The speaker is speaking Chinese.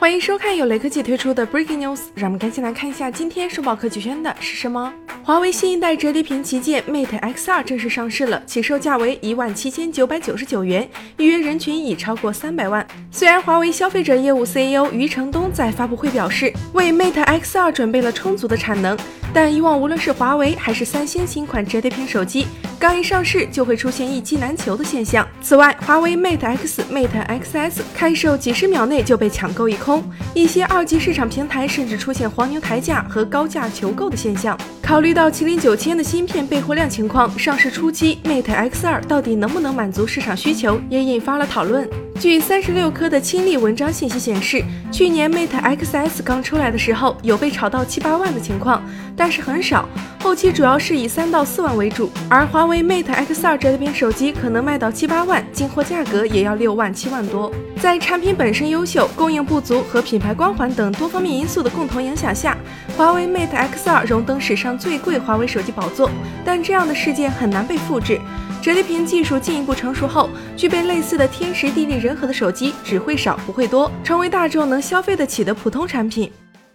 欢迎收看由雷科技推出的 Breaking News，让我们赶紧来看一下今天收报科技圈的是什么。华为新一代折叠屏旗舰 Mate X2 正式上市了，起售价为一万七千九百九十九元，预约人群已超过三百万。虽然华为消费者业务 CEO 余承东在发布会表示，为 Mate X2 准备了充足的产能。但以往无论是华为还是三星新款折叠屏手机，刚一上市就会出现一机难求的现象。此外，华为 Mate X、Mate XS 开售几十秒内就被抢购一空，一些二级市场平台甚至出现黄牛抬价和高价求购的现象。考虑到麒麟九千的芯片备货量情况，上市初期 Mate X2 到底能不能满足市场需求，也引发了讨论。据三十六氪的亲历文章信息显示，去年 Mate XS 刚出来的时候，有被炒到七八万的情况，但是很少。后期主要是以三到四万为主，而华为 Mate X2 折叠屏手机可能卖到七八万，进货价格也要六万七万多。在产品本身优秀、供应不足和品牌光环等多方面因素的共同影响下，华为 Mate X2 荣登史上最贵华为手机宝座。但这样的事件很难被复制。折叠屏技术进一步成熟后，具备类似的天时地利人和的手机只会少不会多，成为大众能消费得起的普通产品。